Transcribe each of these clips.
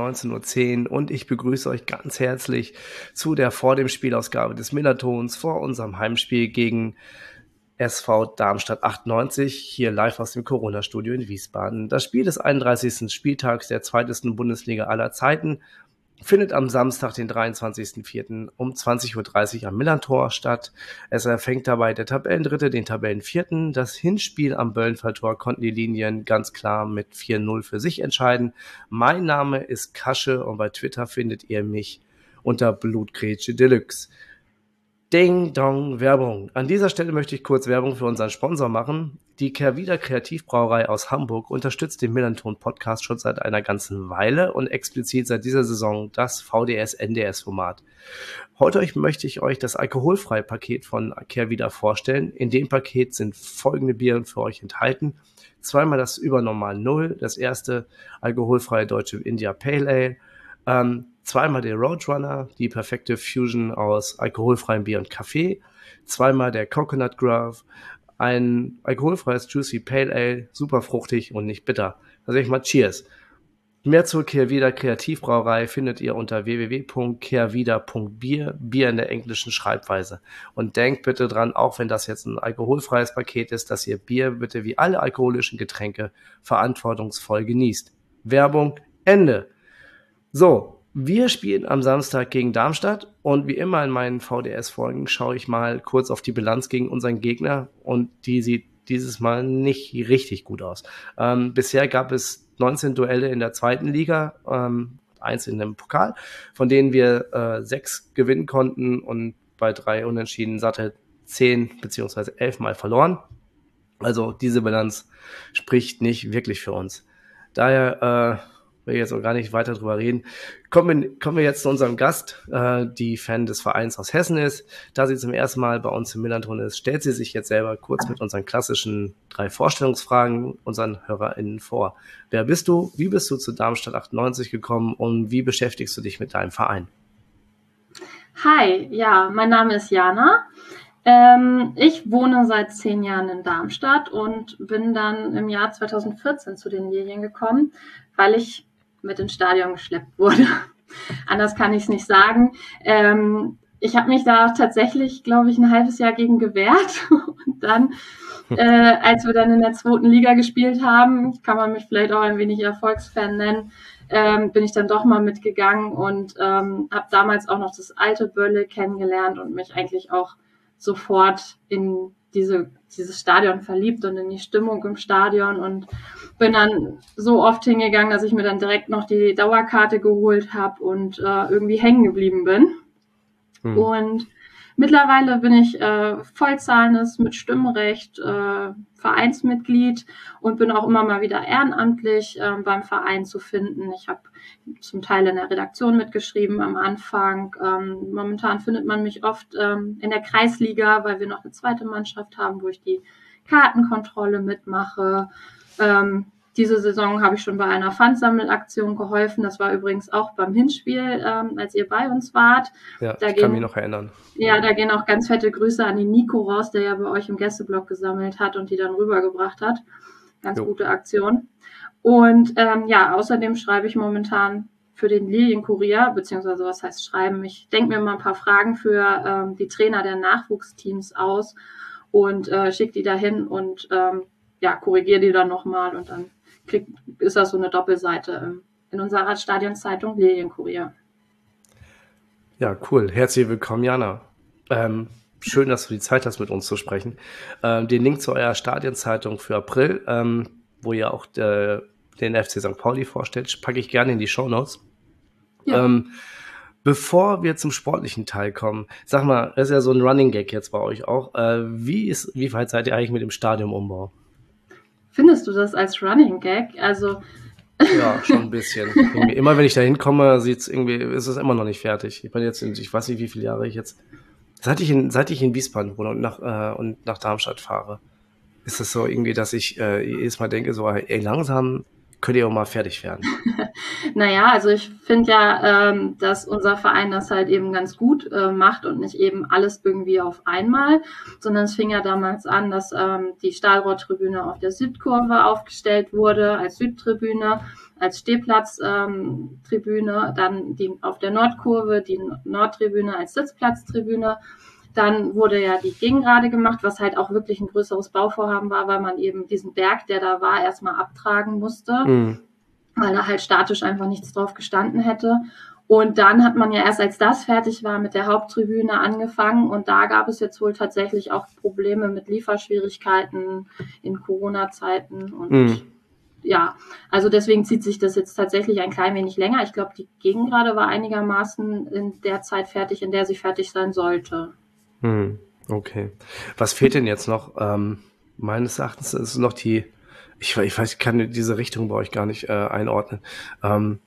eine Stunde nach 19.10 Uhr und ich begrüße euch ganz herzlich zu der vor dem Spielausgabe des Millertons vor unserem Heimspiel gegen SV Darmstadt 98, hier live aus dem Corona-Studio in Wiesbaden. Das Spiel des 31. Spieltags der zweitesten Bundesliga aller Zeiten findet am Samstag, den 23.04. um 20.30 Uhr am Millantor statt. Es erfängt dabei der Tabellendritte den Tabellenvierten. Das Hinspiel am Böllenfalltor konnten die Linien ganz klar mit 4-0 für sich entscheiden. Mein Name ist Kasche und bei Twitter findet ihr mich unter Blutgrätsche Deluxe. Ding Dong Werbung. An dieser Stelle möchte ich kurz Werbung für unseren Sponsor machen. Die Kervida Kreativbrauerei aus Hamburg unterstützt den Millanton Podcast schon seit einer ganzen Weile und explizit seit dieser Saison das VDS-NDS-Format. Heute möchte ich euch das alkoholfreie Paket von Kervida vorstellen. In dem Paket sind folgende Biere für euch enthalten. Zweimal das Übernormal Null, das erste alkoholfreie deutsche India Pale Ale, ähm, zweimal der Roadrunner, die perfekte Fusion aus alkoholfreiem Bier und Kaffee, zweimal der Coconut Grove, ein alkoholfreies Juicy Pale Ale, super fruchtig und nicht bitter. Also ich mal Cheers. Mehr zur Kehrwieder Kreativbrauerei findet ihr unter www.kehrwieder.bier, Bier in der englischen Schreibweise. Und denkt bitte dran, auch wenn das jetzt ein alkoholfreies Paket ist, dass ihr Bier bitte wie alle alkoholischen Getränke verantwortungsvoll genießt. Werbung Ende. So, wir spielen am Samstag gegen Darmstadt und wie immer in meinen VDS-Folgen schaue ich mal kurz auf die Bilanz gegen unseren Gegner und die sieht dieses Mal nicht richtig gut aus. Ähm, bisher gab es 19 Duelle in der zweiten Liga, ähm, eins in dem Pokal, von denen wir äh, sechs gewinnen konnten und bei drei Unentschieden satte zehn beziehungsweise elf Mal verloren. Also diese Bilanz spricht nicht wirklich für uns. Daher äh, will jetzt auch gar nicht weiter drüber reden. Kommen kommen wir jetzt zu unserem Gast, äh, die Fan des Vereins aus Hessen ist. Da sie zum ersten Mal bei uns im Millanton ist, stellt sie sich jetzt selber kurz mit unseren klassischen drei Vorstellungsfragen unseren HörerInnen vor. Wer bist du? Wie bist du zu Darmstadt 98 gekommen und wie beschäftigst du dich mit deinem Verein? Hi, ja, mein Name ist Jana. Ähm, ich wohne seit zehn Jahren in Darmstadt und bin dann im Jahr 2014 zu den Lilien gekommen, weil ich mit ins Stadion geschleppt wurde. Anders kann ich es nicht sagen. Ähm, ich habe mich da tatsächlich, glaube ich, ein halbes Jahr gegen gewehrt. Und dann, äh, als wir dann in der zweiten Liga gespielt haben, kann man mich vielleicht auch ein wenig Erfolgsfan nennen, ähm, bin ich dann doch mal mitgegangen und ähm, habe damals auch noch das alte Bölle kennengelernt und mich eigentlich auch sofort in diese, dieses Stadion verliebt und in die Stimmung im Stadion und bin dann so oft hingegangen, dass ich mir dann direkt noch die Dauerkarte geholt habe und äh, irgendwie hängen geblieben bin. Hm. Und mittlerweile bin ich äh, vollzahlendes mit Stimmrecht äh, Vereinsmitglied und bin auch immer mal wieder ehrenamtlich äh, beim Verein zu finden. Ich habe zum Teil in der Redaktion mitgeschrieben am Anfang. Ähm, momentan findet man mich oft ähm, in der Kreisliga, weil wir noch eine zweite Mannschaft haben, wo ich die Kartenkontrolle mitmache. Ähm, diese Saison habe ich schon bei einer Pfandsammelaktion geholfen. Das war übrigens auch beim Hinspiel, ähm, als ihr bei uns wart. Ja, da ich gehen, kann mich noch erinnern. Ja, da gehen auch ganz fette Grüße an den Nico raus, der ja bei euch im Gästeblock gesammelt hat und die dann rübergebracht hat. Ganz jo. gute Aktion. Und ähm, ja, außerdem schreibe ich momentan für den Lilienkurier, beziehungsweise was heißt schreiben, ich denke mir mal ein paar Fragen für ähm, die Trainer der Nachwuchsteams aus und äh, schicke die dahin und ähm, ja, korrigiere die dann nochmal und dann kriegt, ist das so eine Doppelseite in unserer Stadionzeitung Lilienkurier. Ja, cool. Herzlich willkommen, Jana. Ähm, schön, dass du die Zeit hast, mit uns zu sprechen. Ähm, den Link zu eurer Stadionzeitung für April, ähm, wo ihr auch äh, den FC St. Pauli vorstellt, packe ich gerne in die Show Notes. Ja. Ähm, bevor wir zum sportlichen Teil kommen, sag mal, das ist ja so ein Running Gag jetzt bei euch auch. Äh, wie ist, wie weit seid ihr eigentlich mit dem Stadionumbau? Findest du das als Running Gag? Also. Ja, schon ein bisschen. immer wenn ich da hinkomme, sieht's irgendwie, ist es immer noch nicht fertig. Ich bin jetzt in, ich weiß nicht, wie viele Jahre ich jetzt, seit ich in, seit ich in Wiesbaden wohne und nach, äh, und nach Darmstadt fahre, ist es so irgendwie, dass ich äh, jedes Mal denke, so, ey, langsam könnt ihr auch mal fertig werden. naja, also ich finde ja, ähm, dass unser Verein das halt eben ganz gut äh, macht und nicht eben alles irgendwie auf einmal, sondern es fing ja damals an, dass ähm, die Stahlrohrtribüne auf der Südkurve aufgestellt wurde als Südtribüne, als Stehplatztribüne, ähm, dann die auf der Nordkurve die Nordtribüne als Sitzplatztribüne. Dann wurde ja die Gegengrade gemacht, was halt auch wirklich ein größeres Bauvorhaben war, weil man eben diesen Berg, der da war, erstmal abtragen musste, mhm. weil da halt statisch einfach nichts drauf gestanden hätte. Und dann hat man ja erst, als das fertig war, mit der Haupttribüne angefangen. Und da gab es jetzt wohl tatsächlich auch Probleme mit Lieferschwierigkeiten in Corona-Zeiten. Und mhm. ja, also deswegen zieht sich das jetzt tatsächlich ein klein wenig länger. Ich glaube, die Gegengrade war einigermaßen in der Zeit fertig, in der sie fertig sein sollte. Hm, okay. Was fehlt denn jetzt noch? Ähm, meines Erachtens ist noch die, ich, ich weiß, ich kann diese Richtung bei euch gar nicht äh, einordnen. Ähm,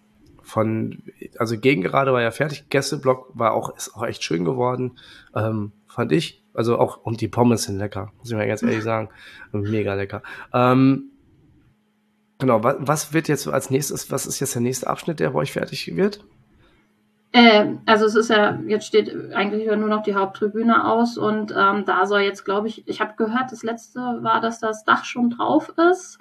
von, also Gegengerade war ja fertig, Gästeblock war auch, ist auch echt schön geworden, ähm, fand ich. Also auch, und die Pommes sind lecker, muss ich mal ganz ehrlich sagen. Mega lecker. Ähm, genau, was, was wird jetzt als nächstes, was ist jetzt der nächste Abschnitt, der bei euch fertig wird? Äh, also es ist ja, jetzt steht eigentlich nur noch die Haupttribüne aus und ähm, da soll jetzt, glaube ich, ich habe gehört, das letzte war, dass das Dach schon drauf ist.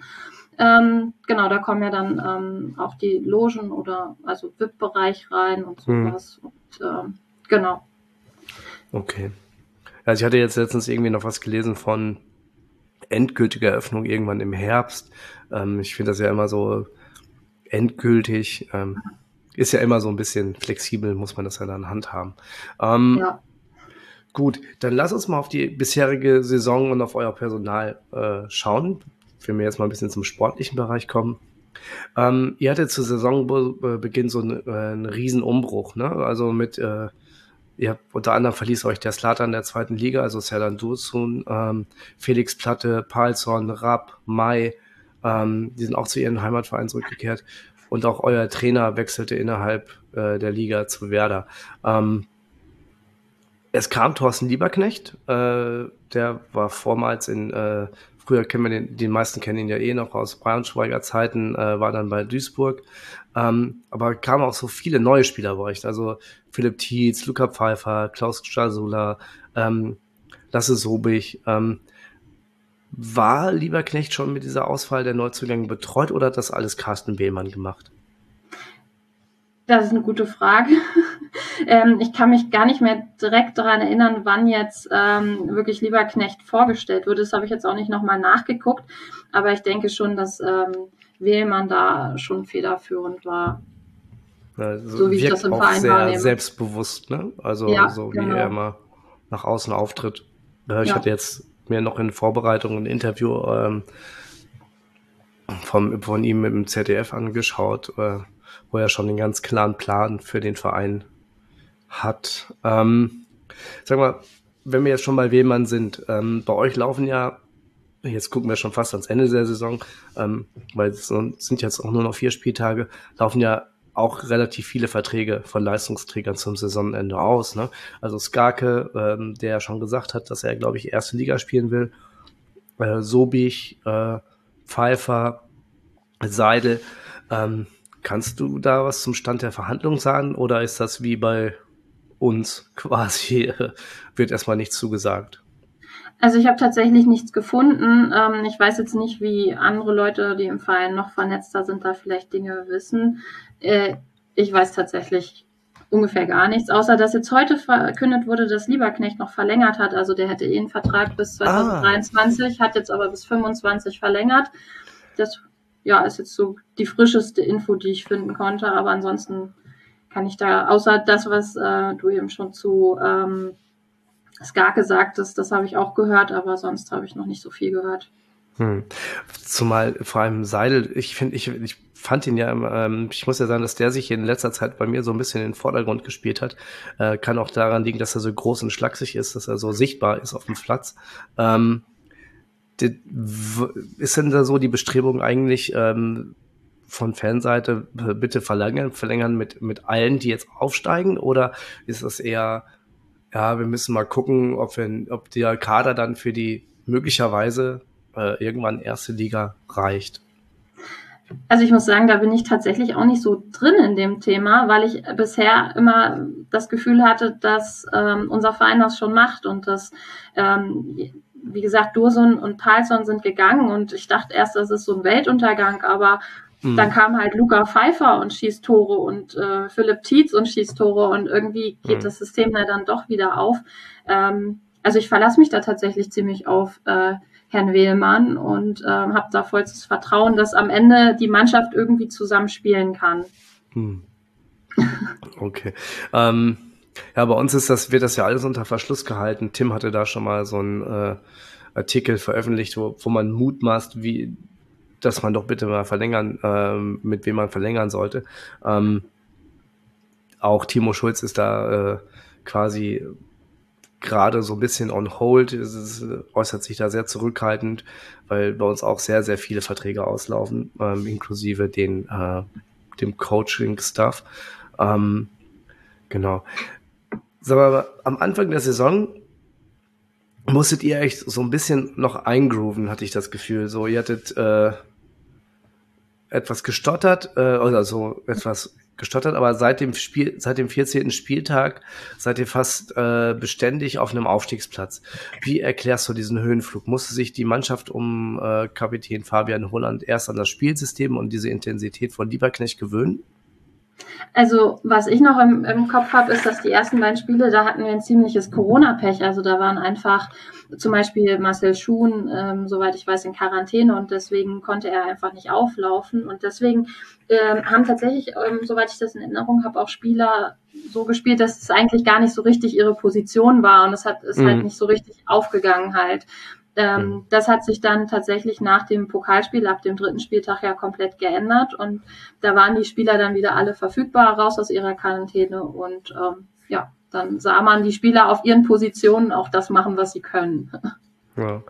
Ähm, genau, da kommen ja dann ähm, auch die Logen oder also VIP-Bereich rein und hm. sowas. Hm. Und, ähm, genau. Okay. Also ich hatte jetzt letztens irgendwie noch was gelesen von endgültiger Eröffnung irgendwann im Herbst. Ähm, ich finde das ja immer so endgültig. Ähm, ist ja immer so ein bisschen flexibel, muss man das ja dann handhaben. Ähm, ja. Gut, dann lass uns mal auf die bisherige Saison und auf euer Personal äh, schauen. Wenn wir jetzt mal ein bisschen zum sportlichen Bereich kommen. Ähm, ihr hattet zu Saisonbeginn so einen, äh, einen riesen Umbruch, ne? Also mit, äh, ihr habt unter anderem verließ euch der Slatan der zweiten Liga, also Serdan Dursun, ähm, Felix Platte, Palzorn, Rapp, Mai, ähm, die sind auch zu ihren Heimatvereinen zurückgekehrt und auch euer Trainer wechselte innerhalb äh, der Liga zu Werder. Ähm, es kam Thorsten Lieberknecht, äh, der war vormals in, äh, früher kennen wir den, die meisten kennen ihn ja eh noch aus Braunschweiger Zeiten, äh, war dann bei Duisburg. Ähm, aber kamen auch so viele neue Spieler bei euch, also Philipp Tietz, Luca Pfeiffer, Klaus Strasula, ähm, Lasse Sobich. Ähm, war Lieberknecht schon mit dieser Auswahl der Neuzugänge betreut oder hat das alles Carsten Behlmann gemacht? Das ist eine gute Frage. ähm, ich kann mich gar nicht mehr direkt daran erinnern, wann jetzt ähm, wirklich Lieberknecht vorgestellt wurde. Das habe ich jetzt auch nicht nochmal nachgeguckt. Aber ich denke schon, dass ähm, Wählmann da schon federführend war. Also so wie ich das im auch Verein sehr wahrnehme. selbstbewusst, ne? Also ja, so wie genau. er immer nach außen auftritt. Ich ja. hatte jetzt mir noch in Vorbereitung ein Interview ähm, vom, von ihm mit dem ZDF angeschaut, äh, wo er schon einen ganz klaren Plan für den Verein hat. Ähm, sag mal, wenn wir jetzt schon bei Wehmann sind, ähm, bei euch laufen ja, jetzt gucken wir schon fast ans Ende der Saison, ähm, weil es sind jetzt auch nur noch vier Spieltage, laufen ja auch relativ viele Verträge von Leistungsträgern zum Saisonende aus. Ne? Also Skarke, ähm, der schon gesagt hat, dass er, glaube ich, erste Liga spielen will. Äh, Sobich, äh, Pfeiffer, Seidel. Ähm, kannst du da was zum Stand der Verhandlung sagen oder ist das wie bei uns quasi, wird erstmal nichts zugesagt? Also ich habe tatsächlich nichts gefunden. Ähm, ich weiß jetzt nicht, wie andere Leute, die im Verein noch vernetzter sind, da vielleicht Dinge wissen. Äh, ich weiß tatsächlich ungefähr gar nichts, außer dass jetzt heute verkündet wurde, dass Lieberknecht noch verlängert hat. Also der hätte eh einen Vertrag bis 2023, ah. hat jetzt aber bis 25 verlängert. Das ja, ist jetzt so die frischeste Info, die ich finden konnte. Aber ansonsten kann ich da, außer das, was äh, du eben schon zu ähm, Ska gesagt hast, das habe ich auch gehört, aber sonst habe ich noch nicht so viel gehört. Hm. Zumal vor allem Seidel, ich finde, ich, ich fand ihn ja, ähm, ich muss ja sagen, dass der sich in letzter Zeit bei mir so ein bisschen in den Vordergrund gespielt hat. Äh, kann auch daran liegen, dass er so groß und schlaksig ist, dass er so sichtbar ist auf dem Platz. Ähm, die, ist denn da so die Bestrebung eigentlich ähm, von Fanseite, bitte verlängern, verlängern mit, mit allen, die jetzt aufsteigen? Oder ist das eher, ja, wir müssen mal gucken, ob, wir, ob der Kader dann für die möglicherweise äh, irgendwann erste Liga reicht? Also ich muss sagen, da bin ich tatsächlich auch nicht so drin in dem Thema, weil ich bisher immer das Gefühl hatte, dass ähm, unser Verein das schon macht und dass, ähm, wie gesagt, Dursun und Palsson sind gegangen und ich dachte erst, das ist so ein Weltuntergang, aber mhm. dann kam halt Luca Pfeiffer und schießt Tore und äh, Philipp Tietz und schießt Tore und irgendwie geht mhm. das System da dann doch wieder auf. Ähm, also ich verlasse mich da tatsächlich ziemlich auf äh, Herrn Wehlmann und äh, habe da vollstes Vertrauen, dass am Ende die Mannschaft irgendwie zusammenspielen kann. Hm. Okay. ähm, ja, bei uns ist das, wird das ja alles unter Verschluss gehalten. Tim hatte da schon mal so einen äh, Artikel veröffentlicht, wo, wo man mutmaßt, wie, dass man doch bitte mal verlängern, äh, mit wem man verlängern sollte. Ähm, auch Timo Schulz ist da äh, quasi gerade so ein bisschen on hold. Es äußert sich da sehr zurückhaltend, weil bei uns auch sehr, sehr viele Verträge auslaufen, ähm, inklusive den, äh, dem Coaching-Stuff. Ähm, genau. Sag mal, am Anfang der Saison musstet ihr echt so ein bisschen noch eingrooven, hatte ich das Gefühl. So, ihr hattet äh, etwas gestottert, äh, oder so etwas gestottert, aber seit dem Spiel, seit dem 14. Spieltag seid ihr fast äh, beständig auf einem Aufstiegsplatz. Wie erklärst du diesen Höhenflug? Musste sich die Mannschaft um äh, Kapitän Fabian Holland erst an das Spielsystem und diese Intensität von Lieberknecht gewöhnen? Also, was ich noch im, im Kopf habe, ist, dass die ersten beiden Spiele, da hatten wir ein ziemliches Corona-Pech. Also da waren einfach zum Beispiel Marcel Schuhn, ähm, soweit ich weiß, in Quarantäne und deswegen konnte er einfach nicht auflaufen. Und deswegen ähm, haben tatsächlich, ähm, soweit ich das in Erinnerung habe, auch Spieler so gespielt, dass es eigentlich gar nicht so richtig ihre Position war und es hat ist halt mhm. halt nicht so richtig aufgegangen halt. Ähm, mhm. Das hat sich dann tatsächlich nach dem Pokalspiel ab dem dritten Spieltag ja komplett geändert und da waren die Spieler dann wieder alle verfügbar raus aus ihrer Quarantäne und ähm, ja, dann sah man die Spieler auf ihren Positionen auch das machen, was sie können. Ja.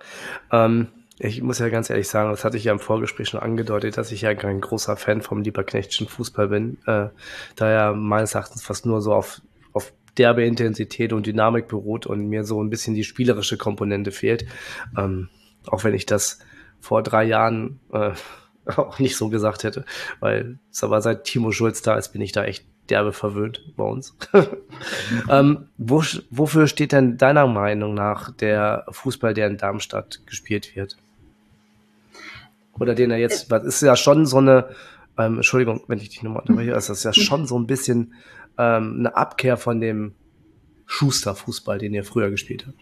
Ähm, ich muss ja ganz ehrlich sagen, das hatte ich ja im Vorgespräch schon angedeutet, dass ich ja kein großer Fan vom Lieberknechtschen Fußball bin, äh, da er meines Erachtens fast nur so auf derbe Intensität und Dynamik beruht und mir so ein bisschen die spielerische Komponente fehlt. Ähm, auch wenn ich das vor drei Jahren äh, auch nicht so gesagt hätte, weil es aber seit Timo Schulz da ist, bin ich da echt derbe verwöhnt bei uns. ähm, wo, wofür steht denn deiner Meinung nach der Fußball, der in Darmstadt gespielt wird? Oder den er jetzt, das ist ja schon so eine, ähm, Entschuldigung, wenn ich dich nochmal unterbreche, das ist ja schon so ein bisschen ähm, eine Abkehr von dem Schuster-Fußball, den ihr früher gespielt habt?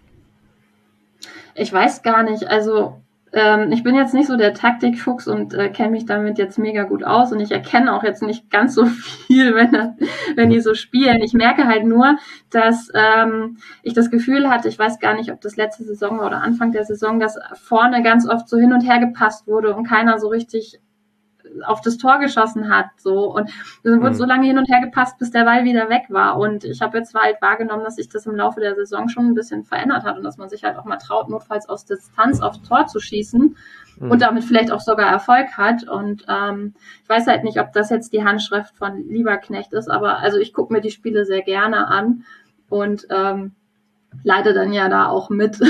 Ich weiß gar nicht. Also ähm, ich bin jetzt nicht so der Taktikfuchs und äh, kenne mich damit jetzt mega gut aus und ich erkenne auch jetzt nicht ganz so viel, wenn, das, wenn die so spielen. Ich merke halt nur, dass ähm, ich das Gefühl hatte, ich weiß gar nicht, ob das letzte Saison war oder Anfang der Saison, dass vorne ganz oft so hin und her gepasst wurde und keiner so richtig auf das Tor geschossen hat. So und dann wurde mhm. so lange hin und her gepasst, bis der Ball wieder weg war. Und ich habe jetzt halt wahrgenommen, dass sich das im Laufe der Saison schon ein bisschen verändert hat und dass man sich halt auch mal traut, notfalls aus Distanz aufs Tor zu schießen mhm. und damit vielleicht auch sogar Erfolg hat. Und ähm, ich weiß halt nicht, ob das jetzt die Handschrift von Lieberknecht ist, aber also ich gucke mir die Spiele sehr gerne an und ähm, leide dann ja da auch mit.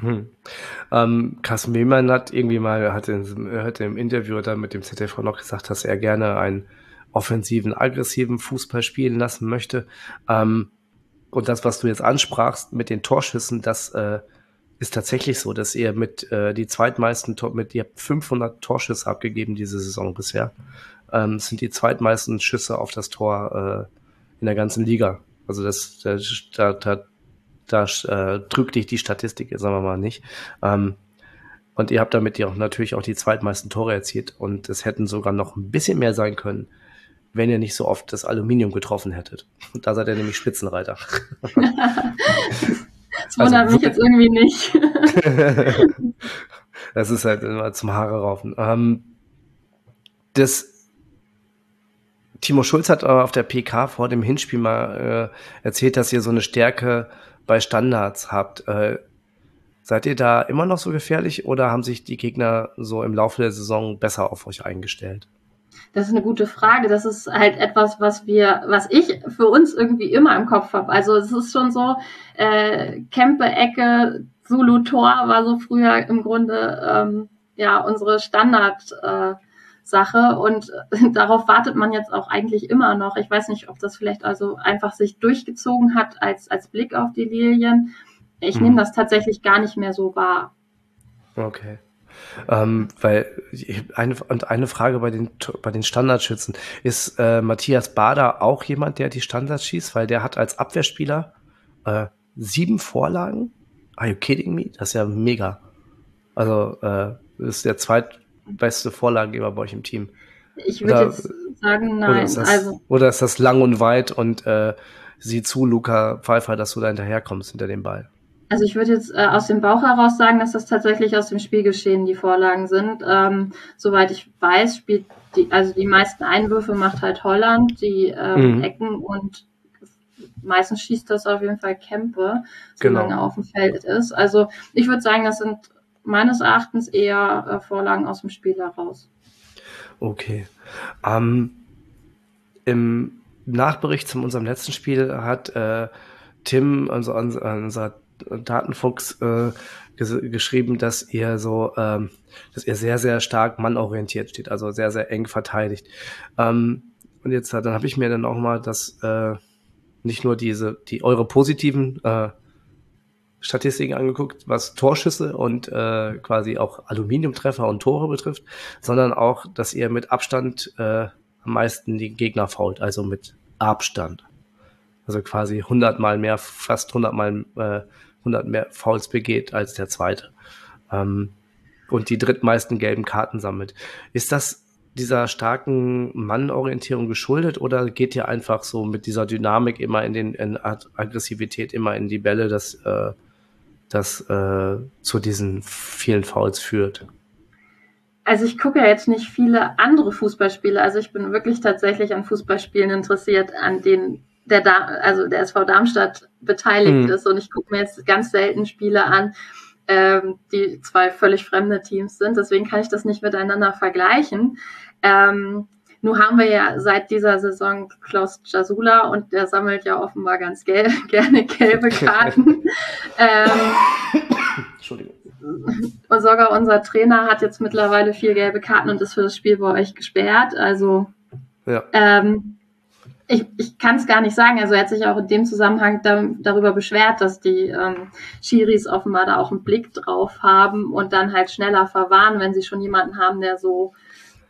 Hm. Ähm, Carsten Wehmann hat irgendwie mal, hat in, hat im Interview da mit dem ZDV noch gesagt, dass er gerne einen offensiven, aggressiven Fußball spielen lassen möchte. Ähm, und das, was du jetzt ansprachst mit den Torschüssen, das äh, ist tatsächlich so, dass ihr mit äh, die zweitmeisten Tor mit ihr habt 500 Torschüsse abgegeben diese Saison bisher. Ähm, sind die zweitmeisten Schüsse auf das Tor äh, in der ganzen Liga. Also das, da, da, da äh, trügt dich die Statistik, sagen wir mal nicht. Ähm, und ihr habt damit ja auch natürlich auch die zweitmeisten Tore erzielt und es hätten sogar noch ein bisschen mehr sein können, wenn ihr nicht so oft das Aluminium getroffen hättet. Und da seid ihr nämlich Spitzenreiter. das wundert also, mich jetzt irgendwie nicht. das ist halt immer zum Haare raufen. Ähm, das Timo Schulz hat aber auf der PK vor dem Hinspiel mal äh, erzählt, dass ihr so eine Stärke bei Standards habt. Äh, seid ihr da immer noch so gefährlich oder haben sich die Gegner so im Laufe der Saison besser auf euch eingestellt? Das ist eine gute Frage. Das ist halt etwas, was wir, was ich für uns irgendwie immer im Kopf habe. Also es ist schon so, äh, Kempe, Ecke, Zulu Tor war so früher im Grunde ähm, ja unsere Standard. Äh, Sache und darauf wartet man jetzt auch eigentlich immer noch. Ich weiß nicht, ob das vielleicht also einfach sich durchgezogen hat als, als Blick auf die Lilien. Ich hm. nehme das tatsächlich gar nicht mehr so wahr. Okay. Ähm, weil eine, und eine Frage bei den, bei den Standardschützen. Ist äh, Matthias Bader auch jemand, der die Standards schießt? Weil der hat als Abwehrspieler äh, sieben Vorlagen. Are you kidding me? Das ist ja mega. Also, äh, das ist der zweitbeste Vorlagengeber bei euch im Team. Ich würde jetzt sagen, nein. Oder ist, das, also, oder ist das lang und weit und äh, sieh zu, Luca Pfeiffer, dass du da hinterherkommst hinter dem Ball? Also ich würde jetzt äh, aus dem Bauch heraus sagen, dass das tatsächlich aus dem Spielgeschehen die Vorlagen sind. Ähm, soweit ich weiß, spielt die, also die meisten Einwürfe macht halt Holland, die ähm, mhm. Ecken und meistens schießt das auf jeden Fall Kempe, solange genau. er auf dem Feld ist. Also ich würde sagen, das sind meines Erachtens eher äh, Vorlagen aus dem Spiel heraus. Okay. Ähm, Im Nachbericht zu unserem letzten Spiel hat äh, Tim, also unser Datenfuchs äh, ges geschrieben, dass ihr so, ähm, dass ihr sehr, sehr stark mannorientiert steht, also sehr, sehr eng verteidigt. Ähm, und jetzt, dann habe ich mir dann auch mal das, äh, nicht nur diese, die eure positiven äh, Statistiken angeguckt, was Torschüsse und äh, quasi auch Aluminiumtreffer und Tore betrifft, sondern auch, dass ihr mit Abstand äh, am meisten die Gegner fault, also mit Abstand. Also quasi 100 mal mehr, fast 100 mal äh, 100 mehr Fouls begeht als der zweite. Ähm, und die drittmeisten gelben Karten sammelt. Ist das dieser starken Mannorientierung geschuldet oder geht ihr einfach so mit dieser Dynamik immer in den in Aggressivität immer in die Bälle, dass äh, das äh, zu diesen vielen Fouls führt? Also ich gucke ja jetzt nicht viele andere Fußballspiele. Also ich bin wirklich tatsächlich an Fußballspielen interessiert, an denen der da also der SV Darmstadt beteiligt mhm. ist. Und ich gucke mir jetzt ganz selten Spiele an, ähm, die zwei völlig fremde Teams sind. Deswegen kann ich das nicht miteinander vergleichen. Ähm, nun haben wir ja seit dieser Saison Klaus Jasula und der sammelt ja offenbar ganz gel gerne gelbe Karten. ähm, Entschuldigung. Und sogar unser Trainer hat jetzt mittlerweile vier gelbe Karten und ist für das Spiel bei euch gesperrt. Also ja. ähm, ich, ich kann es gar nicht sagen. Also er hat sich auch in dem Zusammenhang da, darüber beschwert, dass die ähm, Schiris offenbar da auch einen Blick drauf haben und dann halt schneller verwahren, wenn sie schon jemanden haben, der so,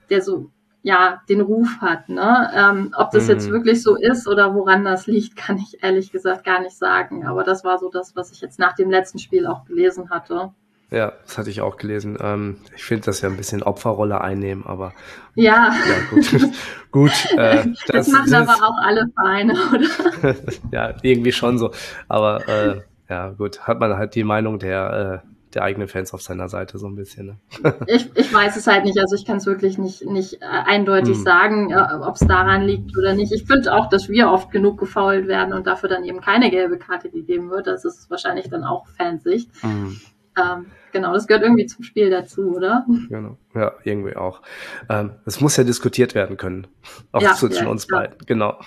der so ja den Ruf hat. Ne? Ähm, ob das mhm. jetzt wirklich so ist oder woran das liegt, kann ich ehrlich gesagt gar nicht sagen. Aber das war so das, was ich jetzt nach dem letzten Spiel auch gelesen hatte. Ja, das hatte ich auch gelesen. Ähm, ich finde das ja ein bisschen Opferrolle einnehmen, aber ja, ja gut. gut äh, das, das machen aber auch alle Vereine, oder? ja, irgendwie schon so. Aber äh, ja, gut, hat man halt die Meinung der, äh, der eigenen Fans auf seiner Seite so ein bisschen. Ne? ich, ich weiß es halt nicht. Also ich kann es wirklich nicht, nicht äh, eindeutig hm. sagen, äh, ob es daran liegt oder nicht. Ich finde auch, dass wir oft genug gefault werden und dafür dann eben keine gelbe Karte gegeben wird. Das ist wahrscheinlich dann auch Fansicht. Hm. Ähm, genau, das gehört irgendwie zum Spiel dazu, oder? Genau, ja, irgendwie auch. Ähm, es muss ja diskutiert werden können, auch ja, zwischen ja, uns ja. beiden, genau.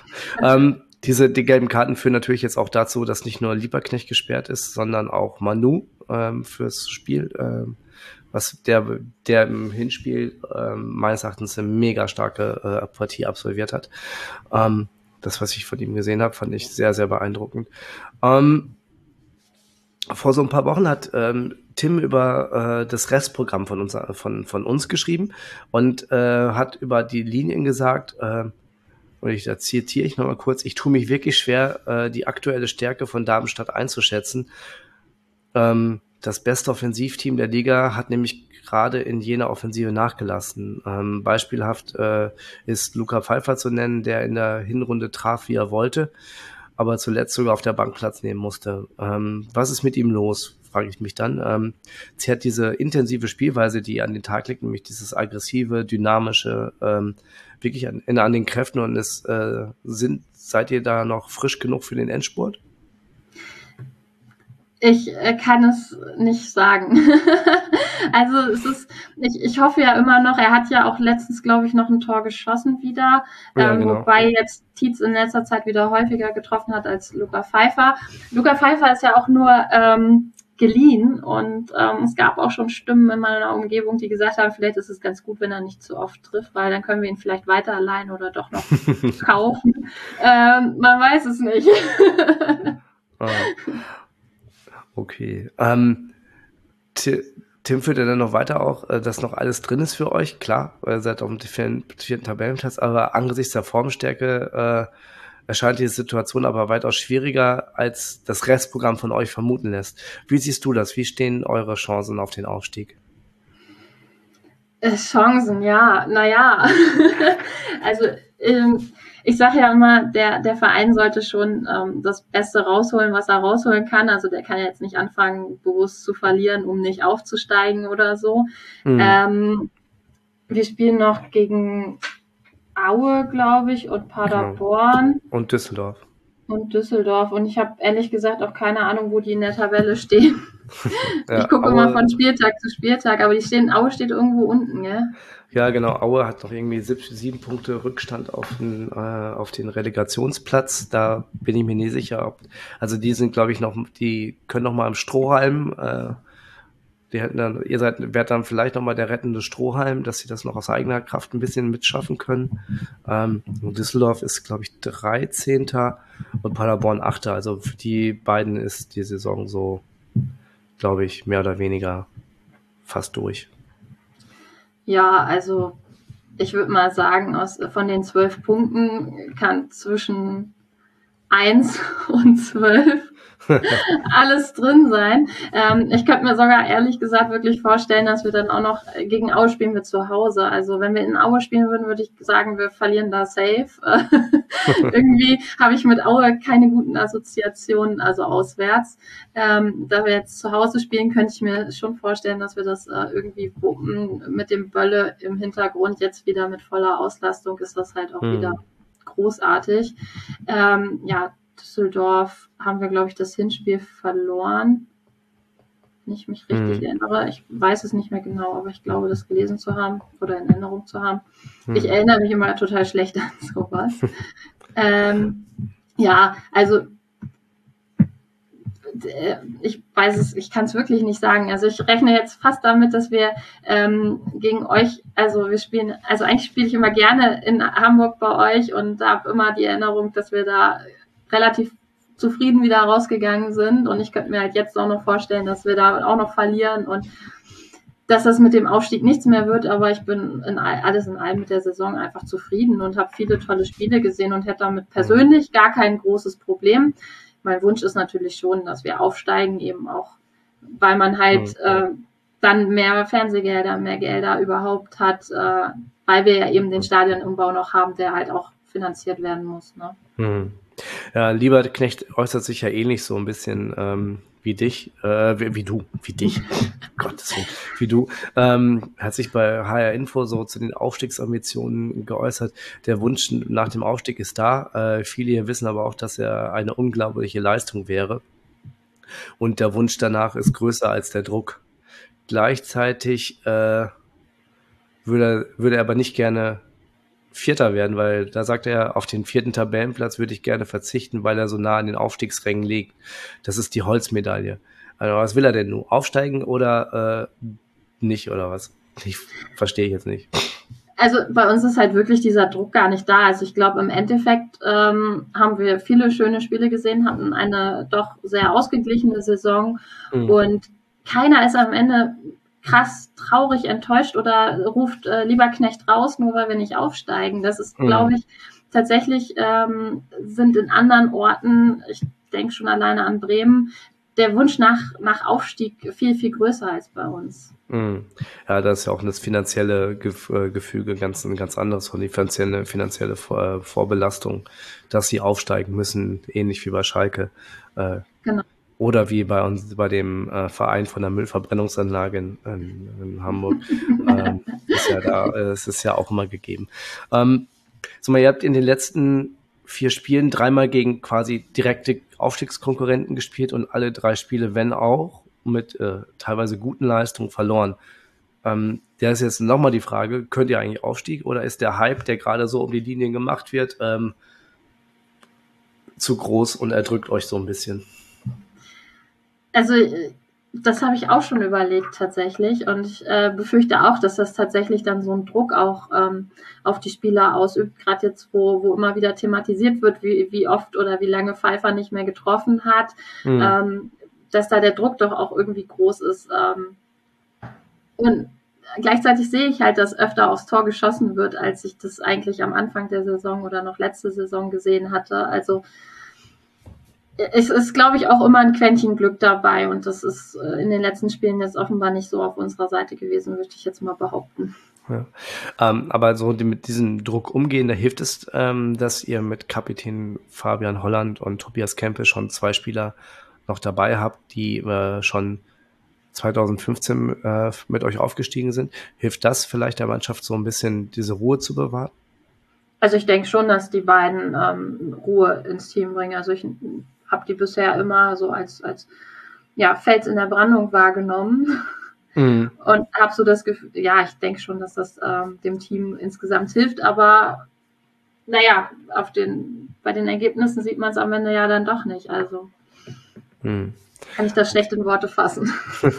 Ähm, diese, die gelben Karten führen natürlich jetzt auch dazu, dass nicht nur Lieberknecht gesperrt ist, sondern auch Manu ähm, fürs Spiel, ähm, was der, der im Hinspiel ähm, meines Erachtens eine mega starke äh, Partie absolviert hat. Ähm, das, was ich von ihm gesehen habe, fand ich sehr, sehr beeindruckend. Ähm, vor so ein paar Wochen hat ähm, Tim über äh, das Restprogramm von uns, von, von uns geschrieben und äh, hat über die Linien gesagt, äh, und ich da zitiere ich nochmal kurz, ich tue mich wirklich schwer, äh, die aktuelle Stärke von Darmstadt einzuschätzen. Ähm, das beste Offensivteam der Liga hat nämlich gerade in jener Offensive nachgelassen. Ähm, beispielhaft äh, ist Luca Pfeiffer zu nennen, der in der Hinrunde traf, wie er wollte aber zuletzt sogar auf der Bank Platz nehmen musste. Ähm, was ist mit ihm los, frage ich mich dann. Ähm, sie hat diese intensive Spielweise, die an den Tag legt, nämlich dieses aggressive, dynamische, ähm, wirklich an, an den Kräften und es äh, sind, seid ihr da noch frisch genug für den Endspurt? Ich äh, kann es nicht sagen. also es ist, ich, ich hoffe ja immer noch, er hat ja auch letztens, glaube ich, noch ein Tor geschossen wieder, ja, ähm, genau. wobei jetzt Tietz in letzter Zeit wieder häufiger getroffen hat als Luca Pfeiffer. Luca Pfeiffer ist ja auch nur ähm, geliehen. Und ähm, es gab auch schon Stimmen in meiner Umgebung, die gesagt haben, vielleicht ist es ganz gut, wenn er nicht zu oft trifft, weil dann können wir ihn vielleicht weiter allein oder doch noch kaufen. Ähm, man weiß es nicht. ah. Okay. Ähm, Tim führt ja dann noch weiter auch, äh, dass noch alles drin ist für euch. Klar, ihr seid auf dem vierten, vierten Tabellenplatz, aber angesichts der Formstärke äh, erscheint die Situation aber weitaus schwieriger, als das Restprogramm von euch vermuten lässt. Wie siehst du das? Wie stehen eure Chancen auf den Aufstieg? Äh, Chancen, ja, naja. also ähm, ich sage ja immer, der, der Verein sollte schon ähm, das Beste rausholen, was er rausholen kann. Also der kann jetzt nicht anfangen, bewusst zu verlieren, um nicht aufzusteigen oder so. Mhm. Ähm, wir spielen noch gegen Aue, glaube ich, und Paderborn. Genau. Und Düsseldorf. Und Düsseldorf. Und ich habe ehrlich gesagt auch keine Ahnung, wo die in der Tabelle stehen. ja, ich gucke immer von Spieltag zu Spieltag, aber die stehen, Aue steht irgendwo unten, gell? Ja, genau. Aue hat noch irgendwie sieben, sieben Punkte Rückstand auf den, äh, auf den Relegationsplatz. Da bin ich mir nie sicher. Ob, also die sind, glaube ich, noch, die können noch mal im Strohhalm. Äh, die hätten dann, ihr seid, wärt dann vielleicht noch mal der rettende Strohhalm, dass sie das noch aus eigener Kraft ein bisschen mitschaffen können. Ähm, Düsseldorf ist, glaube ich, 13. und Paderborn 8. Also für die beiden ist die Saison so, glaube ich, mehr oder weniger fast durch. Ja, also ich würde mal sagen, aus, von den zwölf Punkten kann zwischen eins und zwölf alles drin sein. Ähm, ich könnte mir sogar ehrlich gesagt wirklich vorstellen, dass wir dann auch noch gegen Aue spielen wir zu Hause. Also wenn wir in Aue spielen würden, würde ich sagen, wir verlieren da safe. Irgendwie habe ich mit Aue keine guten Assoziationen, also auswärts. Ähm, da wir jetzt zu Hause spielen, könnte ich mir schon vorstellen, dass wir das äh, irgendwie wuppen. Mit dem Bölle im Hintergrund jetzt wieder mit voller Auslastung ist das halt auch mhm. wieder großartig. Ähm, ja, Düsseldorf haben wir, glaube ich, das Hinspiel verloren. Wenn ich mich richtig hm. erinnere. Ich weiß es nicht mehr genau, aber ich glaube, das gelesen zu haben oder in Erinnerung zu haben. Hm. Ich erinnere mich immer total schlecht an sowas. ähm, ja, also äh, ich weiß es, ich kann es wirklich nicht sagen. Also ich rechne jetzt fast damit, dass wir ähm, gegen euch, also wir spielen, also eigentlich spiele ich immer gerne in Hamburg bei euch und habe immer die Erinnerung, dass wir da relativ zufrieden wieder rausgegangen sind. Und ich könnte mir halt jetzt auch noch vorstellen, dass wir da auch noch verlieren und dass das mit dem Aufstieg nichts mehr wird, aber ich bin in all, alles in allem mit der Saison einfach zufrieden und habe viele tolle Spiele gesehen und hätte damit persönlich gar kein großes Problem. Mein Wunsch ist natürlich schon, dass wir aufsteigen, eben auch, weil man halt äh, dann mehr Fernsehgelder, mehr Gelder überhaupt hat, äh, weil wir ja eben den Stadionumbau noch haben, der halt auch finanziert werden muss. Ne? Hm. Ja, lieber Knecht äußert sich ja ähnlich so ein bisschen ähm, wie dich, äh, wie, wie, du, wie dich, Gottes Willen, wie du, ähm, hat sich bei HR Info so zu den Aufstiegsambitionen geäußert. Der Wunsch nach dem Aufstieg ist da. Äh, viele hier wissen aber auch, dass er eine unglaubliche Leistung wäre. Und der Wunsch danach ist größer als der Druck. Gleichzeitig äh, würde, würde er aber nicht gerne Vierter werden, weil da sagt er, auf den vierten Tabellenplatz würde ich gerne verzichten, weil er so nah an den Aufstiegsrängen liegt. Das ist die Holzmedaille. Also was will er denn nun? Aufsteigen oder äh, nicht oder was? Ich verstehe ich jetzt nicht. Also bei uns ist halt wirklich dieser Druck gar nicht da. Also ich glaube, im Endeffekt ähm, haben wir viele schöne Spiele gesehen, hatten eine doch sehr ausgeglichene Saison mhm. und keiner ist am Ende krass traurig, enttäuscht oder ruft äh, lieber Knecht raus, nur weil wir nicht aufsteigen. Das ist, mhm. glaube ich, tatsächlich ähm, sind in anderen Orten, ich denke schon alleine an Bremen, der Wunsch nach, nach Aufstieg viel, viel größer als bei uns. Mhm. Ja, da ist ja auch das finanzielle äh, Gefüge ganz, ein ganz anderes von die finanzielle, finanzielle äh, Vorbelastung, dass sie aufsteigen müssen, ähnlich wie bei Schalke. Äh, genau. Oder wie bei uns, bei dem äh, Verein von der Müllverbrennungsanlage in, in, in Hamburg. ähm, ist ja da, äh, es ist ja auch immer gegeben. Ähm, so mal, ihr habt in den letzten vier Spielen dreimal gegen quasi direkte Aufstiegskonkurrenten gespielt und alle drei Spiele, wenn auch, mit äh, teilweise guten Leistungen verloren. Ähm, da ist jetzt nochmal die Frage, könnt ihr eigentlich Aufstieg oder ist der Hype, der gerade so um die Linien gemacht wird, ähm, zu groß und erdrückt euch so ein bisschen? Also das habe ich auch schon überlegt tatsächlich und ich äh, befürchte auch, dass das tatsächlich dann so einen Druck auch ähm, auf die Spieler ausübt, gerade jetzt, wo, wo immer wieder thematisiert wird, wie, wie oft oder wie lange Pfeiffer nicht mehr getroffen hat, mhm. ähm, dass da der Druck doch auch irgendwie groß ist. Ähm, und gleichzeitig sehe ich halt, dass öfter aufs Tor geschossen wird, als ich das eigentlich am Anfang der Saison oder noch letzte Saison gesehen hatte. Also es ist, glaube ich, auch immer ein Quäntchen Glück dabei und das ist äh, in den letzten Spielen jetzt offenbar nicht so auf unserer Seite gewesen, würde ich jetzt mal behaupten. Ja. Ähm, aber so die, mit diesem Druck umgehen, da hilft es, ähm, dass ihr mit Kapitän Fabian Holland und Tobias Kempe schon zwei Spieler noch dabei habt, die äh, schon 2015 äh, mit euch aufgestiegen sind. Hilft das vielleicht der Mannschaft so ein bisschen diese Ruhe zu bewahren? Also ich denke schon, dass die beiden ähm, Ruhe ins Team bringen. Also ich habe die bisher immer so als, als ja, Fels in der Brandung wahrgenommen. Mhm. Und habe so das Gefühl, ja, ich denke schon, dass das ähm, dem Team insgesamt hilft, aber naja, auf den, bei den Ergebnissen sieht man es am Ende ja dann doch nicht. Also mhm. kann ich das schlecht in Worte fassen.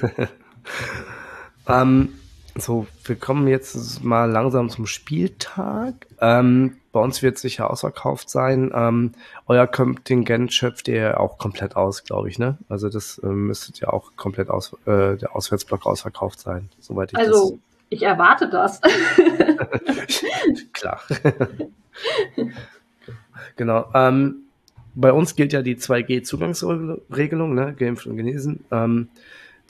ähm, so, wir kommen jetzt mal langsam zum Spieltag. Ähm, bei uns wird sicher ausverkauft sein. Ähm, euer Kontingent schöpft ihr auch komplett aus, glaube ich, ne? Also das äh, müsstet ja auch komplett aus, äh, der Auswärtsblock ausverkauft sein, soweit ich Also, das... ich erwarte das. Klar. genau. Ähm, bei uns gilt ja die 2G-Zugangsregelung, ne? Geimpft und genesen. Ähm,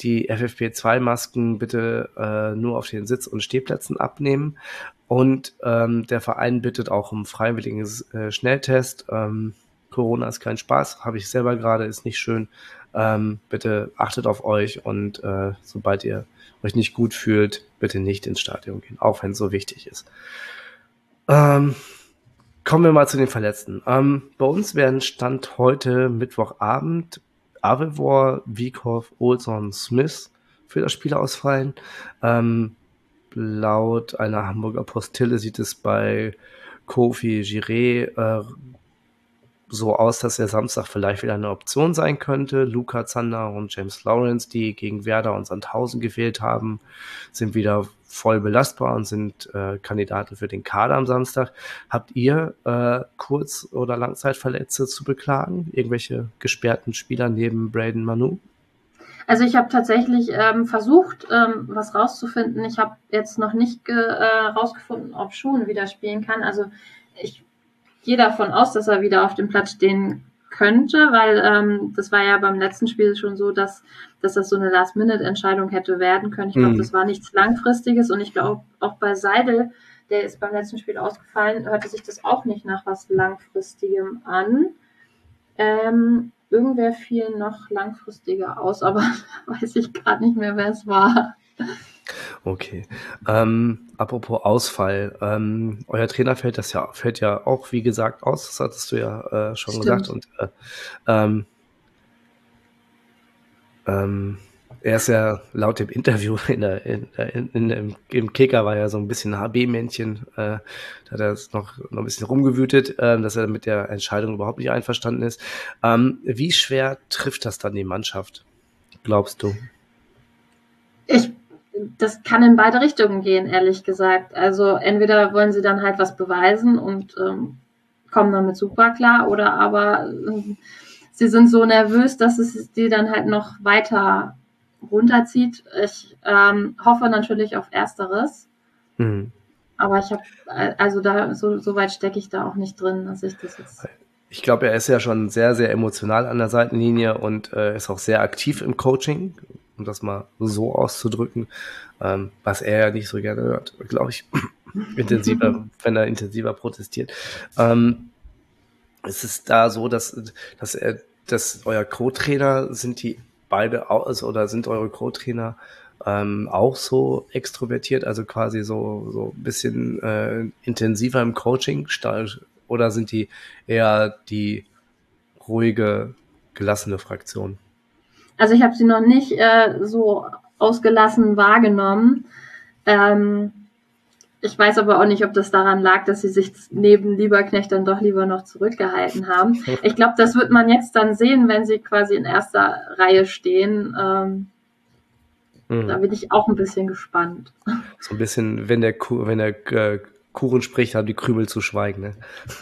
die FFP2-Masken bitte äh, nur auf den Sitz- und Stehplätzen abnehmen. Und ähm, der Verein bittet auch um freiwilligen äh, Schnelltest. Ähm, Corona ist kein Spaß, habe ich selber gerade, ist nicht schön. Ähm, bitte achtet auf euch und äh, sobald ihr euch nicht gut fühlt, bitte nicht ins Stadion gehen, auch wenn es so wichtig ist. Ähm, kommen wir mal zu den Verletzten. Ähm, bei uns werden Stand heute Mittwochabend Avevor, Wiekow, Olson, Smith für das Spiel ausfallen. Ähm, laut einer Hamburger Postille sieht es bei Kofi Giré äh, so aus, dass er Samstag vielleicht wieder eine Option sein könnte. Luca Zander und James Lawrence, die gegen Werder und Sandhausen gewählt haben, sind wieder voll belastbar und sind äh, Kandidaten für den Kader am Samstag. Habt ihr äh, Kurz- oder Langzeitverletzte zu beklagen? Irgendwelche gesperrten Spieler neben Braden Manu? Also ich habe tatsächlich ähm, versucht, ähm, was rauszufinden. Ich habe jetzt noch nicht äh, rausgefunden, ob Schuhen wieder spielen kann. Also ich gehe davon aus, dass er wieder auf dem Platz stehen könnte, weil ähm, das war ja beim letzten Spiel schon so, dass, dass das so eine Last-Minute-Entscheidung hätte werden können. Ich glaube, mhm. das war nichts Langfristiges und ich glaube auch bei Seidel, der ist beim letzten Spiel ausgefallen, hörte sich das auch nicht nach was Langfristigem an. Ähm, irgendwer fiel noch langfristiger aus, aber weiß ich gerade nicht mehr, wer es war. Okay. Ähm, apropos Ausfall, ähm, euer Trainer fällt das ja, fällt ja auch, wie gesagt, aus, das hattest du ja äh, schon Stimmt. gesagt. Und äh, ähm, ähm, er ist ja laut dem Interview in der, in, in, in, im, im Kicker war ja so ein bisschen HB-Männchen, äh, da hat er noch, noch ein bisschen rumgewütet, äh, dass er mit der Entscheidung überhaupt nicht einverstanden ist. Ähm, wie schwer trifft das dann die Mannschaft, glaubst du? Ich das kann in beide Richtungen gehen, ehrlich gesagt. Also entweder wollen sie dann halt was beweisen und ähm, kommen damit super klar, oder aber ähm, sie sind so nervös, dass es die dann halt noch weiter runterzieht. Ich ähm, hoffe natürlich auf Ersteres. Mhm. Aber ich habe, also da, so, so weit stecke ich da auch nicht drin, dass ich das jetzt. Ich glaube, er ist ja schon sehr, sehr emotional an der Seitenlinie und äh, ist auch sehr aktiv im Coaching, um das mal so auszudrücken, ähm, was er ja nicht so gerne hört, glaube ich, intensiver, wenn er intensiver protestiert. Ähm, es ist da so, dass, dass er, dass euer Co-Trainer sind die beide also, oder sind eure Co-Trainer ähm, auch so extrovertiert, also quasi so, so ein bisschen äh, intensiver im Coaching oder sind die eher die ruhige, gelassene Fraktion? Also ich habe sie noch nicht äh, so ausgelassen wahrgenommen. Ähm, ich weiß aber auch nicht, ob das daran lag, dass sie sich neben Lieberknecht dann doch lieber noch zurückgehalten haben. Ich glaube, das wird man jetzt dann sehen, wenn sie quasi in erster Reihe stehen. Ähm, Mhm. Da bin ich auch ein bisschen gespannt. So ein bisschen, wenn der, wenn der äh, Kuchen spricht, haben die Krümel zu schweigen. Ne?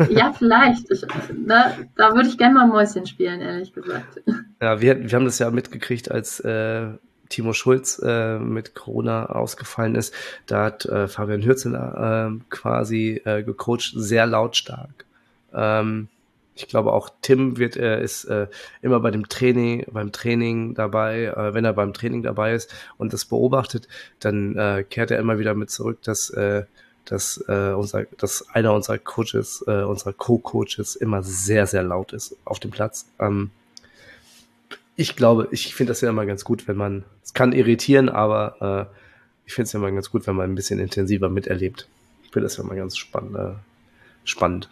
Ja, vielleicht. Ich, ne, da würde ich gerne mal Mäuschen spielen, ehrlich gesagt. Ja, wir, wir haben das ja mitgekriegt, als äh, Timo Schulz äh, mit Corona ausgefallen ist. Da hat äh, Fabian Hürzeler äh, quasi äh, gecoacht, sehr lautstark. Ähm, ich glaube auch Tim wird äh, ist äh, immer bei dem Training beim Training dabei äh, wenn er beim Training dabei ist und das beobachtet dann äh, kehrt er immer wieder mit zurück dass äh, dass äh, unser dass einer unserer Coaches äh, unserer Co-Coaches immer sehr sehr laut ist auf dem Platz ähm, ich glaube ich finde das ja immer ganz gut wenn man es kann irritieren aber äh, ich finde es ja immer ganz gut wenn man ein bisschen intensiver miterlebt ich finde das ja immer ganz spannend äh, spannend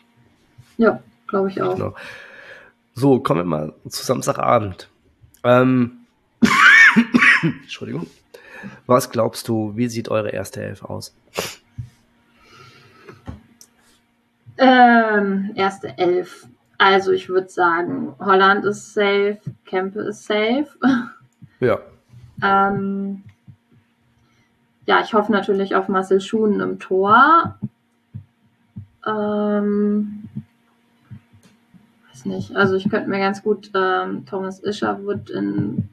ja Glaube ich auch. Genau. So, kommen wir mal zu Samstagabend. Ähm, Entschuldigung. Was glaubst du, wie sieht eure erste Elf aus? Ähm, erste Elf. Also ich würde sagen, Holland ist safe, Kempe ist safe. Ja. ähm, ja, ich hoffe natürlich auf Marcel Schuhen im Tor. Ähm, nicht. Also ich könnte mir ganz gut ähm, Thomas Isherwood in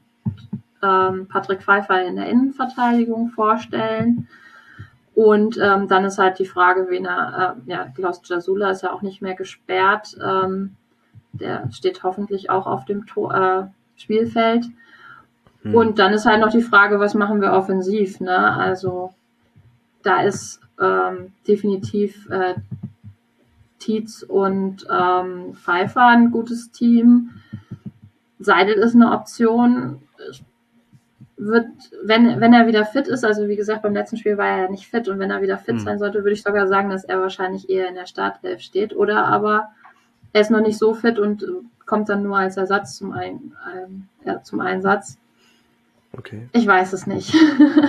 ähm, Patrick Pfeiffer in der Innenverteidigung vorstellen. Und ähm, dann ist halt die Frage, wen er, äh, ja, Klaus Jasula ist ja auch nicht mehr gesperrt. Ähm, der steht hoffentlich auch auf dem Tor, äh, Spielfeld. Hm. Und dann ist halt noch die Frage, was machen wir offensiv? Ne? Also da ist ähm, definitiv äh, Tietz und ähm, Pfeiffer ein gutes Team. Seidel ist eine Option. Wird, wenn, wenn er wieder fit ist, also wie gesagt, beim letzten Spiel war er ja nicht fit und wenn er wieder fit mhm. sein sollte, würde ich sogar sagen, dass er wahrscheinlich eher in der Startelf steht. Oder aber er ist noch nicht so fit und kommt dann nur als Ersatz zum, ein, ähm, ja, zum Einsatz. Okay. Ich weiß es nicht.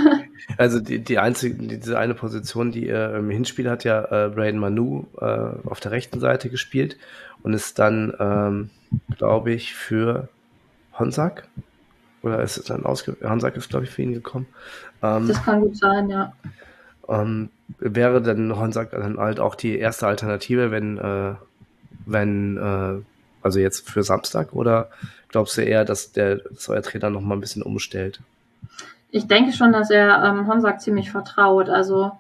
also die, die einzige, diese eine Position, die er im Hinspiel hat ja äh, Braden Manu äh, auf der rechten Seite gespielt und ist dann, ähm, glaube ich, für Honsack oder ist es dann ausge Honsack ist, glaube ich, für ihn gekommen. Ähm, das kann gut sein, ja. Ähm, wäre dann Honsack dann halt auch die erste Alternative, wenn, äh, wenn, äh, also jetzt für Samstag oder glaubst du eher, dass der dass euer Trainer noch mal ein bisschen umstellt? Ich denke schon, dass er ähm, Honsack ziemlich vertraut. Also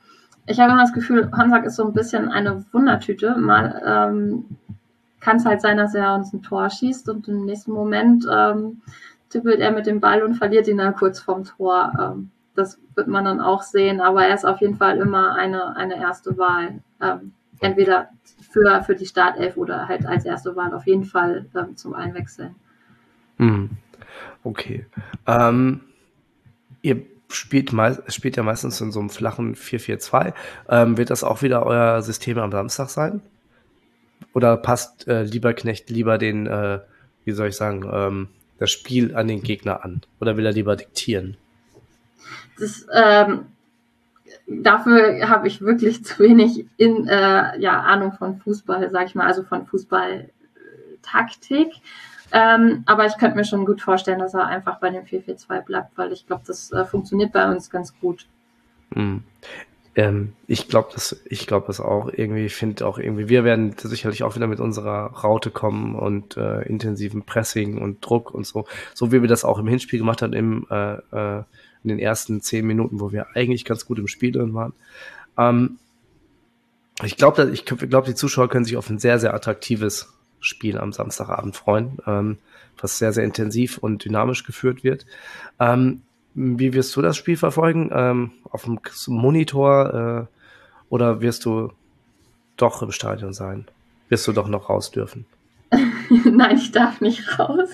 ich habe immer das Gefühl, Honsack ist so ein bisschen eine Wundertüte. Mal ähm, kann es halt sein, dass er uns ein Tor schießt und im nächsten Moment ähm, tippelt er mit dem Ball und verliert ihn dann kurz vom Tor. Ähm, das wird man dann auch sehen, aber er ist auf jeden Fall immer eine, eine erste Wahl. Ähm, entweder für, für die Startelf oder halt als erste Wahl auf jeden Fall ähm, zum Einwechseln. Hm. Okay. Ähm, ihr spielt, spielt ja meistens in so einem flachen 4-4-2. Ähm, wird das auch wieder euer System am Samstag sein? Oder passt äh, Lieberknecht lieber den, äh, wie soll ich sagen, ähm, das Spiel an den Gegner an? Oder will er lieber diktieren? Das, ähm, dafür habe ich wirklich zu wenig in, äh, ja, Ahnung von Fußball, sag ich mal, also von Fußballtaktik. Ähm, aber ich könnte mir schon gut vorstellen, dass er einfach bei dem 4-4-2 bleibt, weil ich glaube, das äh, funktioniert bei uns ganz gut. Ähm, ich glaube das, ich glaube das auch irgendwie. Ich finde auch irgendwie, wir werden sicherlich auch wieder mit unserer Raute kommen und äh, intensiven Pressing und Druck und so, so wie wir das auch im Hinspiel gemacht haben im äh, äh, in den ersten zehn Minuten, wo wir eigentlich ganz gut im Spiel drin waren. Ähm, ich glaube, ich glaube, die Zuschauer können sich auf ein sehr, sehr attraktives Spiel am Samstagabend freuen, ähm, was sehr, sehr intensiv und dynamisch geführt wird. Ähm, wie wirst du das Spiel verfolgen? Ähm, auf dem Monitor äh, oder wirst du doch im Stadion sein? Wirst du doch noch raus dürfen? Nein, ich darf nicht raus.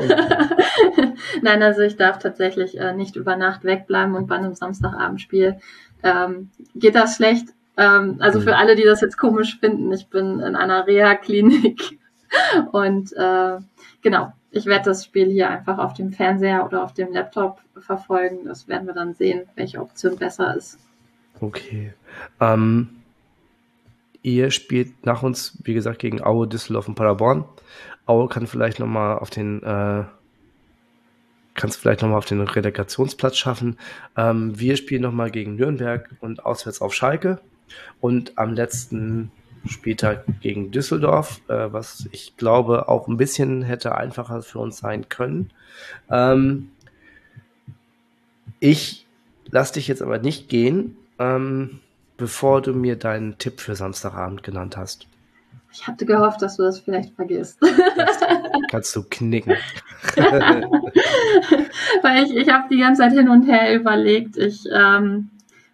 Nein, also ich darf tatsächlich äh, nicht über Nacht wegbleiben und bei einem Samstagabendspiel ähm, geht das schlecht. Ähm, also für mhm. alle, die das jetzt komisch finden, ich bin in einer Reha-Klinik Und äh, genau, ich werde das Spiel hier einfach auf dem Fernseher oder auf dem Laptop verfolgen. Das werden wir dann sehen, welche Option besser ist. Okay. Ähm, ihr spielt nach uns, wie gesagt, gegen Aue, Düsseldorf und Paderborn. Aue kann vielleicht nochmal auf den äh, kannst vielleicht nochmal auf den Relegationsplatz schaffen. Ähm, wir spielen nochmal gegen Nürnberg und auswärts auf Schalke. Und am letzten Spieltag gegen Düsseldorf, äh, was ich glaube auch ein bisschen hätte einfacher für uns sein können. Ähm, ich lass dich jetzt aber nicht gehen, ähm, bevor du mir deinen Tipp für Samstagabend genannt hast. Ich hatte gehofft, dass du das vielleicht vergisst. Kannst du, kannst du knicken. Weil ich, ich habe die ganze Zeit hin und her überlegt, ich, ähm,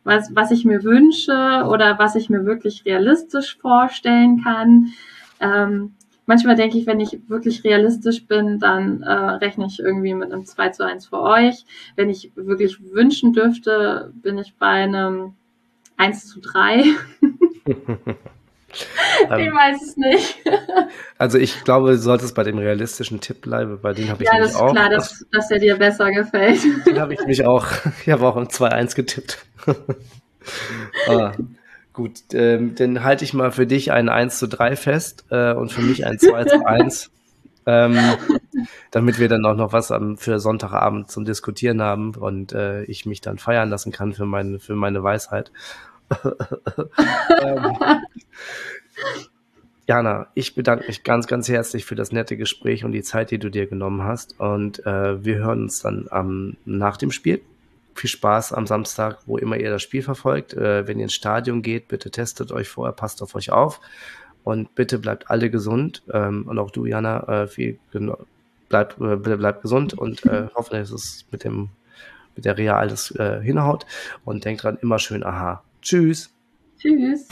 was, was ich mir wünsche oder was ich mir wirklich realistisch vorstellen kann. Ähm, manchmal denke ich, wenn ich wirklich realistisch bin, dann äh, rechne ich irgendwie mit einem 2 zu 1 für euch. Wenn ich wirklich wünschen dürfte, bin ich bei einem 1 zu 3. ich weiß es nicht. also ich glaube, du solltest bei dem realistischen Tipp bleiben, bei dem habe ich ja, nämlich auch. Ja, das ist klar, dass, dass der dir besser gefällt. Den habe ich mich auch. Ich habe auch im 2-1 getippt. ah, gut, ähm, dann halte ich mal für dich ein 1 zu 3 fest äh, und für mich ein 2 zu 1. ähm, damit wir dann auch noch was am, für Sonntagabend zum Diskutieren haben und äh, ich mich dann feiern lassen kann für meine, für meine Weisheit. Ähm, Jana, ich bedanke mich ganz, ganz herzlich für das nette Gespräch und die Zeit, die du dir genommen hast. Und äh, wir hören uns dann ähm, nach dem Spiel. Viel Spaß am Samstag, wo immer ihr das Spiel verfolgt. Äh, wenn ihr ins Stadion geht, bitte testet euch vorher, passt auf euch auf. Und bitte bleibt alle gesund. Ähm, und auch du, Jana, äh, viel, bleib, äh, bleib gesund und äh, hoffe, dass es mit dem mit der Real alles äh, hinhaut. Und denkt dran, immer schön aha. Tschüss. Tschüss.